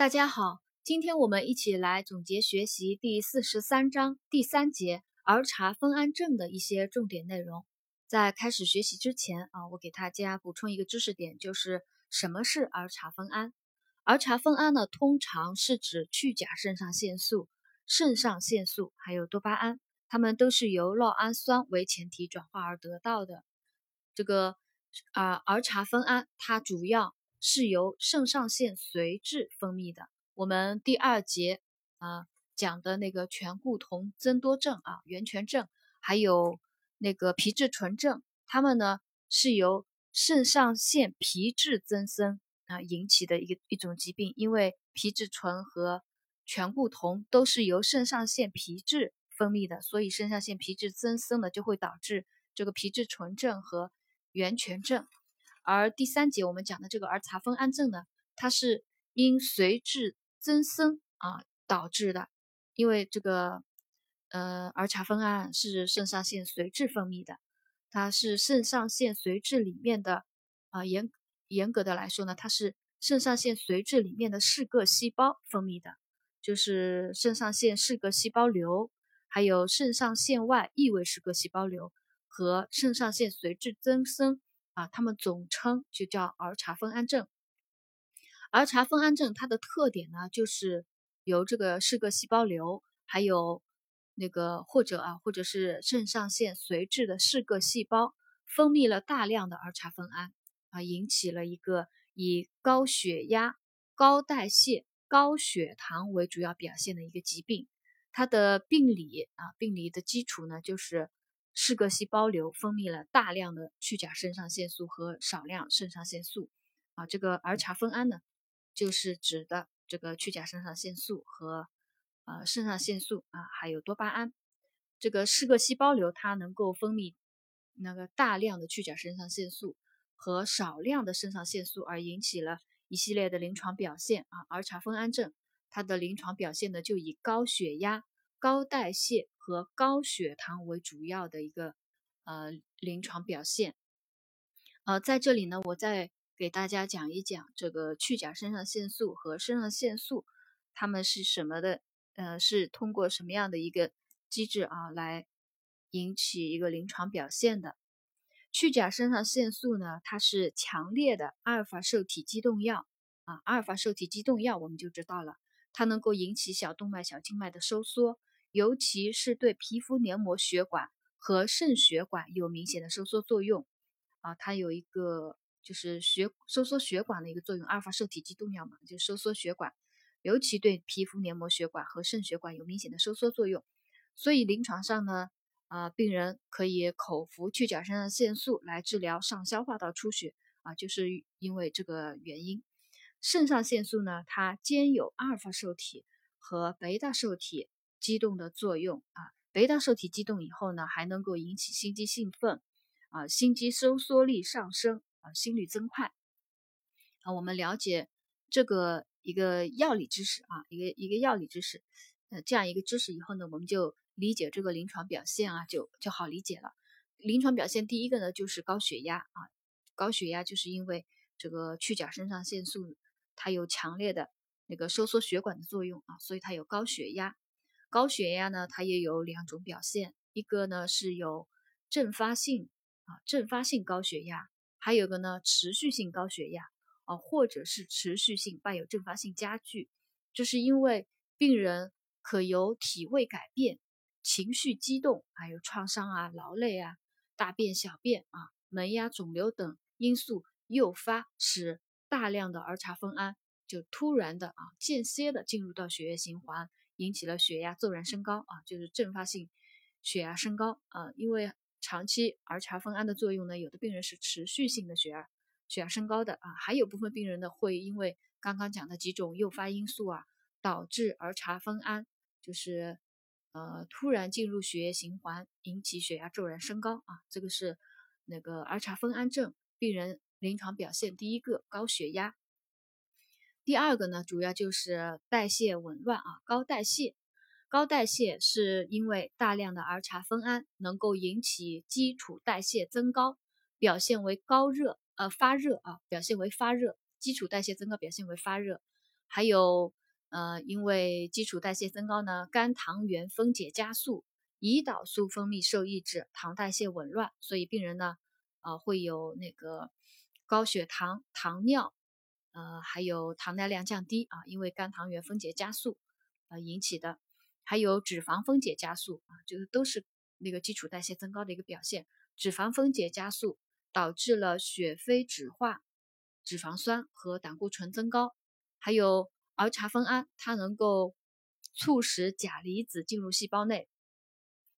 大家好，今天我们一起来总结学习第四十三章第三节儿茶酚胺症的一些重点内容。在开始学习之前啊，我给大家补充一个知识点，就是什么是儿茶酚胺？儿茶酚胺呢，通常是指去甲肾上腺素、肾上腺素还有多巴胺，它们都是由酪氨酸为前提转化而得到的。这个啊，儿茶酚胺它主要。是由肾上腺髓质分泌的。我们第二节啊讲的那个醛固酮增多症啊、源醛症，还有那个皮质醇症，它们呢是由肾上腺皮质增生啊引起的一个一种疾病。因为皮质醇和醛固酮都是由肾上腺皮质分泌的，所以肾上腺皮质增生呢就会导致这个皮质醇症和源醛症。而第三节我们讲的这个儿茶酚胺症呢，它是因髓质增生啊导致的，因为这个呃儿茶酚胺是肾上腺髓质分泌的，它是肾上腺髓质里面的啊严严格的来说呢，它是肾上腺髓质里面的视铬细胞分泌的，就是肾上腺视铬细胞瘤，还有肾上腺外异位视铬细胞瘤和肾上腺髓质增生。啊，它们总称就叫儿茶酚胺症。儿茶酚胺症它的特点呢，就是由这个视铬细胞瘤，还有那个或者啊，或者是肾上腺髓质的视铬细胞分泌了大量的儿茶酚胺啊，引起了一个以高血压、高代谢、高血糖为主要表现的一个疾病。它的病理啊，病理的基础呢，就是。嗜铬细胞瘤分泌了大量的去甲肾上腺素和少量肾上腺素，啊，这个儿茶酚胺呢，就是指的这个去甲肾上腺素和呃肾上腺素啊，还有多巴胺。这个嗜铬细胞瘤它能够分泌那个大量的去甲肾上腺素和少量的肾上腺素，而引起了一系列的临床表现啊。儿茶酚胺症它的临床表现呢，就以高血压。高代谢和高血糖为主要的一个呃临床表现，呃，在这里呢，我再给大家讲一讲这个去甲肾上腺素和肾上腺素它们是什么的，呃，是通过什么样的一个机制啊来引起一个临床表现的？去甲肾上腺素呢，它是强烈的阿尔法受体激动药啊，阿尔法受体激动药我们就知道了，它能够引起小动脉、小静脉的收缩。尤其是对皮肤黏膜血管和肾血管有明显的收缩作用啊，它有一个就是血收缩血管的一个作用，阿尔法受体激动药嘛，就收缩血管，尤其对皮肤黏膜血管和肾血管有明显的收缩作用。所以临床上呢，啊，病人可以口服去甲肾上腺素来治疗上消化道出血啊，就是因为这个原因。肾上腺素呢，它兼有阿尔法受体和贝塔受体。激动的作用啊，贝塔受体激动以后呢，还能够引起心肌兴奋啊，心肌收缩力上升啊，心率增快啊。我们了解这个一个药理知识啊，一个一个药理知识，呃，这样一个知识以后呢，我们就理解这个临床表现啊，就就好理解了。临床表现第一个呢，就是高血压啊，高血压就是因为这个去甲肾上腺素它有强烈的那个收缩血管的作用啊，所以它有高血压。高血压呢，它也有两种表现，一个呢是有阵发性啊，阵发性高血压，还有个呢持续性高血压啊，或者是持续性伴有阵发性加剧，这是因为病人可由体位改变、情绪激动，还有创伤啊、劳累啊、大便、小便啊、门压、肿瘤等因素诱发，使大量的儿茶酚胺就突然的啊间歇的进入到血液循环。引起了血压骤然升高啊，就是阵发性血压升高啊。因为长期儿茶酚胺的作用呢，有的病人是持续性的血压血压升高的啊，还有部分病人呢会因为刚刚讲的几种诱发因素啊，导致儿茶酚胺就是呃突然进入血液循环，引起血压骤然升高啊。这个是那个儿茶酚胺症病人临床表现第一个高血压。第二个呢，主要就是代谢紊乱啊，高代谢。高代谢是因为大量的儿茶酚胺能够引起基础代谢增高，表现为高热，呃发热啊，表现为发热。基础代谢增高表现为发热，还有呃，因为基础代谢增高呢，肝糖原分解加速，胰岛素分泌受抑制，糖代谢紊乱，所以病人呢，呃，会有那个高血糖、糖尿，呃，还有糖耐量降低啊，因为肝糖原分解加速呃引起的，还有脂肪分解加速啊，这个都是那个基础代谢增高的一个表现，脂肪分解加速导致了血非脂化。脂肪酸和胆固醇增高，还有儿茶酚胺，它能够促使钾离子进入细胞内。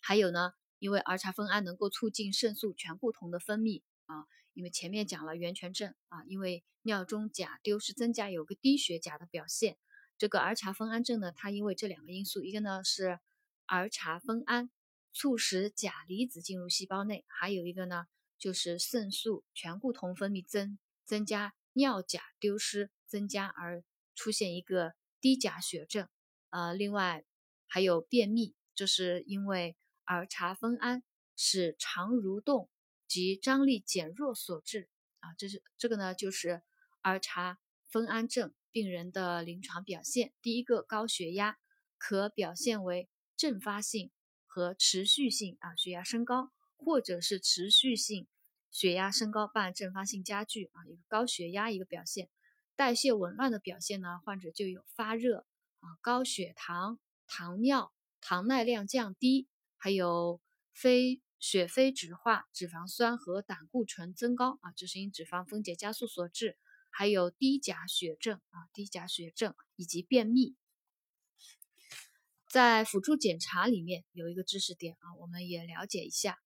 还有呢，因为儿茶酚胺能够促进肾素醛固酮的分泌啊。因为前面讲了源泉症啊，因为尿中钾丢失增加，有个低血钾的表现。这个儿茶酚胺症呢，它因为这两个因素，一个呢是儿茶酚胺促使钾离子进入细胞内，还有一个呢就是肾素醛固酮分泌增。增加尿钾丢失增加而出现一个低钾血症，呃，另外还有便秘，这是因为儿茶酚胺使肠蠕动及张力减弱所致啊，这是这个呢就是儿茶酚胺症病人的临床表现。第一个高血压可表现为阵发性和持续性啊血压升高，或者是持续性。血压升高伴阵发性加剧啊，一个高血压一个表现，代谢紊乱的表现呢，患者就有发热啊、高血糖、糖尿、糖耐量降低，还有非血非脂化、脂肪酸和胆固醇增高啊，这是因脂肪分解加速所致，还有低钾血症啊、低钾血症以及便秘。在辅助检查里面有一个知识点啊，我们也了解一下。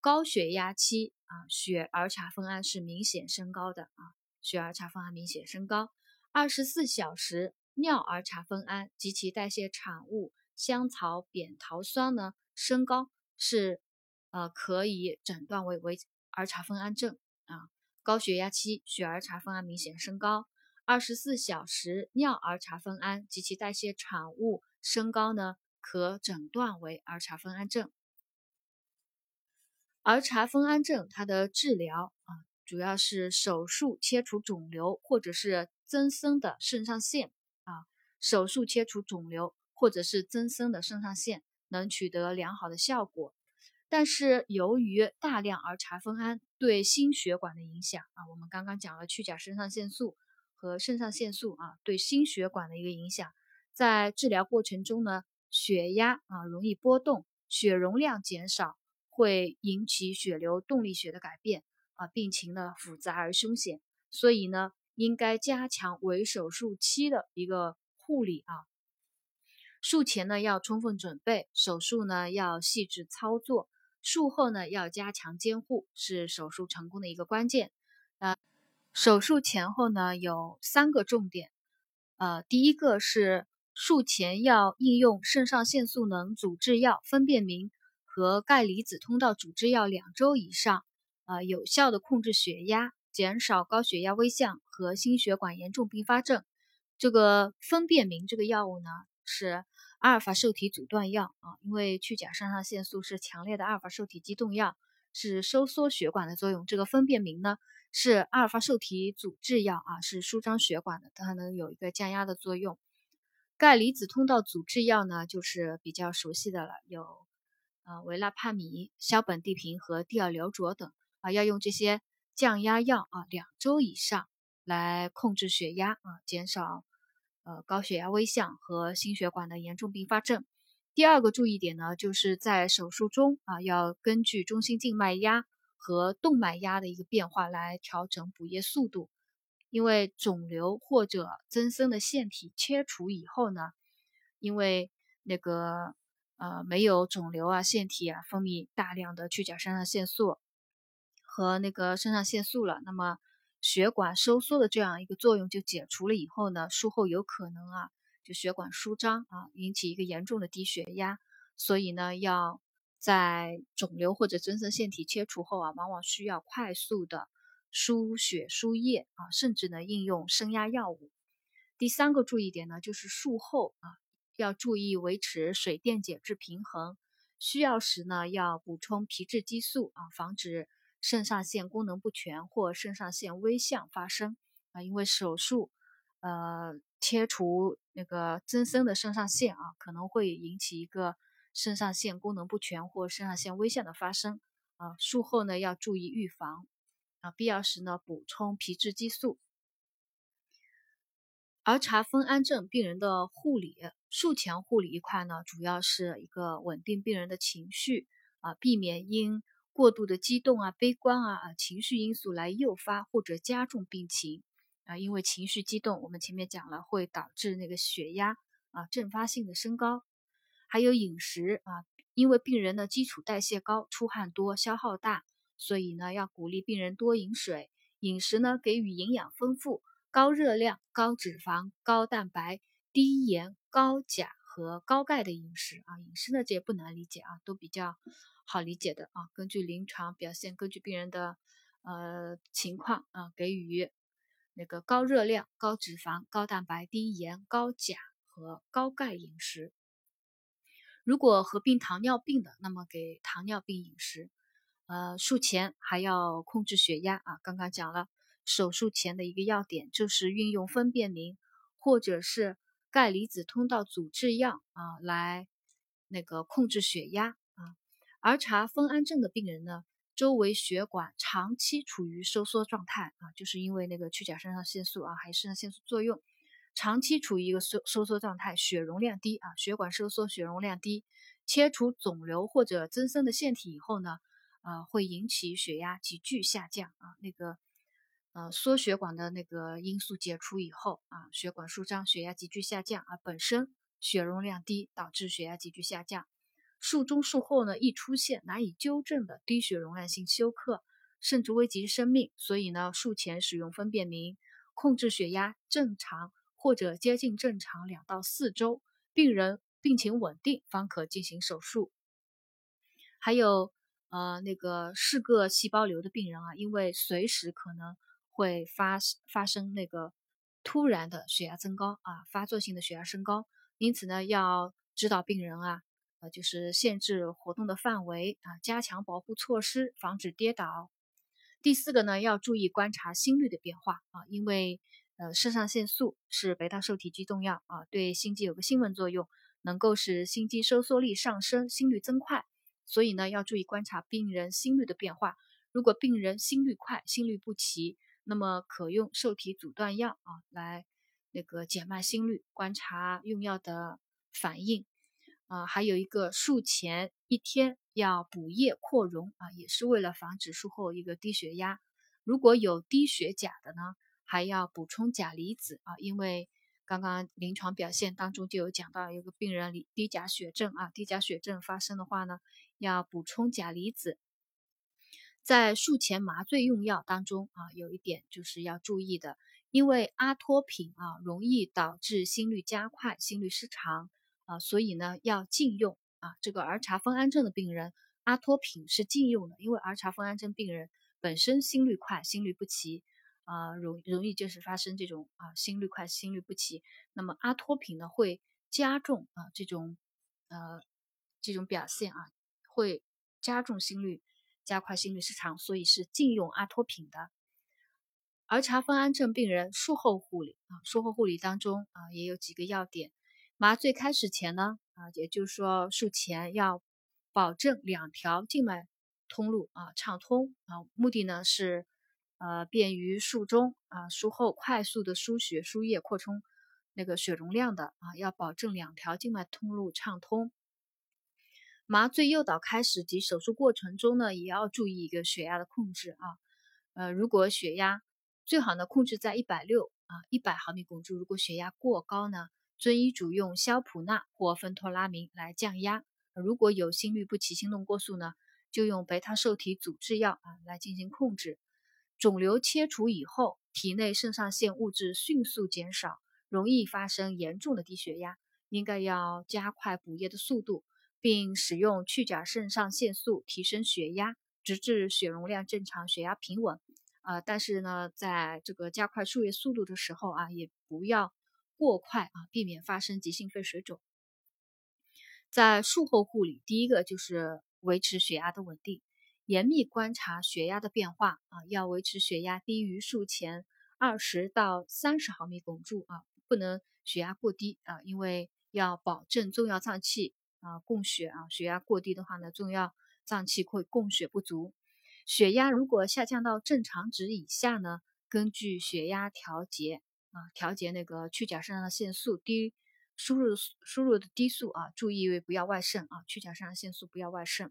高血压期啊，血儿茶酚胺是明显升高的啊，血儿茶酚胺明显升高。二十四小时尿儿茶酚胺及其代谢产物香草扁桃酸呢升高是呃可以诊断为为儿茶酚胺症啊。高血压期血儿茶酚胺明显升高，二十四小时尿儿茶酚胺及其代谢产物升高呢，可诊断为儿茶酚胺症。儿茶酚胺症，它的治疗啊，主要是手术切除肿瘤，或者是增生的肾上腺啊。手术切除肿瘤，或者是增生的肾上腺，能取得良好的效果。但是由于大量儿茶酚胺对心血管的影响啊，我们刚刚讲了去甲肾上腺素和肾上腺素啊对心血管的一个影响，在治疗过程中呢，血压啊容易波动，血容量减少。会引起血流动力学的改变啊，病情呢复杂而凶险，所以呢应该加强为手术期的一个护理啊。术前呢要充分准备，手术呢要细致操作，术后呢要加强监护，是手术成功的一个关键。呃，手术前后呢有三个重点，呃，第一个是术前要应用肾上腺素能阻滞药分辨明。和钙离子通道阻滞药两周以上，呃，有效的控制血压，减少高血压危象和心血管严重并发症。这个分辨明这个药物呢是阿尔法受体阻断药啊，因为去甲肾上腺素是强烈的阿尔法受体激动药，是收缩血管的作用。这个分辨明呢是阿尔法受体阻滞药啊，是舒张血管的，它能有一个降压的作用。钙离子通道阻滞药呢就是比较熟悉的了，有。啊，维拉帕米、硝苯地平和地尔硫卓等啊，要用这些降压药啊，两周以上来控制血压啊，减少呃高血压危象和心血管的严重并发症。第二个注意点呢，就是在手术中啊，要根据中心静脉压和动脉压的一个变化来调整补液速度。因为肿瘤或者增生的腺体切除以后呢，因为那个。呃，没有肿瘤啊，腺体啊，分泌大量的去甲肾上腺素和那个肾上腺素了，那么血管收缩的这样一个作用就解除了以后呢，术后有可能啊，就血管舒张啊，引起一个严重的低血压，所以呢，要在肿瘤或者增生腺体切除后啊，往往需要快速的输血输液啊，甚至呢应用升压药物。第三个注意点呢，就是术后啊。要注意维持水电解质平衡，需要时呢要补充皮质激素啊，防止肾上腺功能不全或肾上腺微象发生啊。因为手术呃切除那个增生的肾上腺啊，可能会引起一个肾上腺功能不全或肾上腺危象的发生啊。术后呢要注意预防啊，必要时呢补充皮质激素。儿茶酚胺症病人的护理，术前护理一块呢，主要是一个稳定病人的情绪啊，避免因过度的激动啊、悲观啊啊情绪因素来诱发或者加重病情啊。因为情绪激动，我们前面讲了会导致那个血压啊阵发性的升高。还有饮食啊，因为病人的基础代谢高、出汗多、消耗大，所以呢要鼓励病人多饮水。饮食呢给予营养丰富。高热量、高脂肪、高蛋白、低盐、高钾和高钙的饮食啊，饮食呢这也不难理解啊，都比较好理解的啊。根据临床表现，根据病人的呃情况啊，给予那个高热量、高脂肪、高蛋白、低盐、高钾和高钙饮食。如果合并糖尿病的，那么给糖尿病饮食。呃，术前还要控制血压啊，刚刚讲了。手术前的一个要点就是运用分辨明或者是钙离子通道阻滞药啊，来那个控制血压啊。而查酚胺症的病人呢，周围血管长期处于收缩状态啊，就是因为那个去甲肾上腺素啊，还有肾上腺素作用，长期处于一个收收缩状态，血容量低啊，血管收缩，血容量低。切除肿瘤或者增生的腺体以后呢，呃，会引起血压急剧下降啊，那个。呃，缩血管的那个因素解除以后啊，血管舒张，血压急剧下降啊，本身血容量低，导致血压急剧下降。术中术后呢，易出现难以纠正的低血容量性休克，甚至危及生命。所以呢，术前使用分辨明，控制血压正常或者接近正常两到四周，病人病情稳定方可进行手术。还有呃，那个是个细胞瘤的病人啊，因为随时可能。会发发生那个突然的血压增高啊，发作性的血压升高，因此呢，要指导病人啊，呃，就是限制活动的范围啊，加强保护措施，防止跌倒。第四个呢，要注意观察心率的变化啊，因为呃，肾上腺素是贝塔受体激动药啊，对心肌有个兴奋作用，能够使心肌收缩力上升，心率增快，所以呢，要注意观察病人心率的变化。如果病人心率快，心率不齐。那么可用受体阻断药啊来那个减慢心率，观察用药的反应啊，还有一个术前一天要补液扩容啊，也是为了防止术后一个低血压。如果有低血钾的呢，还要补充钾离子啊，因为刚刚临床表现当中就有讲到，有个病人低钾血症啊，低钾血症发生的话呢，要补充钾离子。在术前麻醉用药当中啊，有一点就是要注意的，因为阿托品啊容易导致心率加快、心律失常啊，所以呢要禁用啊。这个儿茶酚胺症的病人，阿托品是禁用的，因为儿茶酚胺症病人本身心率快、心律不齐啊，容容易就是发生这种啊心率快、心律不齐。那么阿托品呢会加重啊这种呃这种表现啊，会加重心率。加快心律失常，所以是禁用阿托品的。儿茶酚胺症病人术后护理啊，术后护理当中啊也有几个要点。麻醉开始前呢啊，也就是说术前要保证两条静脉通路啊畅通啊，目的呢是呃便于术中啊术后快速的输血输液扩充那个血容量的啊，要保证两条静脉通路畅通。麻醉诱导开始及手术过程中呢，也要注意一个血压的控制啊。呃，如果血压最好呢控制在一百六啊，一百毫米汞柱。如果血压过高呢，遵医嘱用硝普钠或芬托拉明来降压。如果有心律不齐、心动过速呢，就用贝塔受体阻滞药啊来进行控制。肿瘤切除以后，体内肾上腺物质迅速减少，容易发生严重的低血压，应该要加快补液的速度。并使用去甲肾上腺素提升血压，直至血容量正常、血压平稳。呃，但是呢，在这个加快输液速度的时候啊，也不要过快啊，避免发生急性肺水肿。在术后护理，第一个就是维持血压的稳定，严密观察血压的变化啊，要维持血压低于术前二十到三十毫米汞柱啊，不能血压过低啊，因为要保证重要脏器啊供血啊，血压过低的话呢，重要脏器会供血不足。血压如果下降到正常值以下呢，根据血压调节啊，调节那个去甲肾上腺素低输入输入的低速啊，注意不要外渗啊，去甲肾上腺素不要外渗。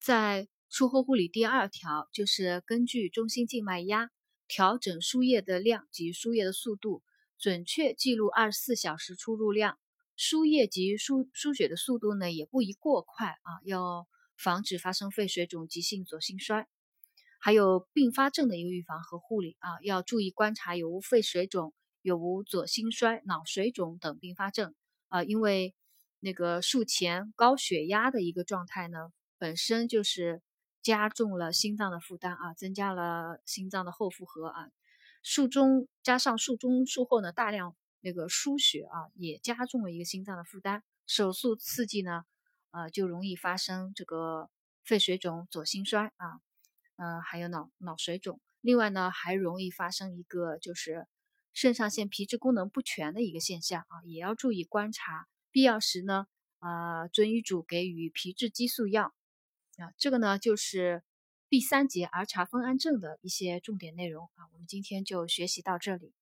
在术后护理第二条就是根据中心静脉压调整输液的量及输液的速度，准确记录二十四小时出入量，输液及输输血的速度呢也不宜过快啊，要。防止发生肺水肿、急性左心衰，还有并发症的一个预防和护理啊，要注意观察有无肺水肿、有无左心衰、脑水肿等并发症啊，因为那个术前高血压的一个状态呢，本身就是加重了心脏的负担啊，增加了心脏的后负荷啊，术中加上术中术后呢大量那个输血啊，也加重了一个心脏的负担，手术刺激呢。呃，就容易发生这个肺水肿、左心衰啊，嗯，还有脑脑水肿。另外呢，还容易发生一个就是肾上腺皮质功能不全的一个现象啊，也要注意观察。必要时呢，呃，遵医嘱给予皮质激素药啊。这个呢，就是第三节儿茶酚胺症的一些重点内容啊。我们今天就学习到这里。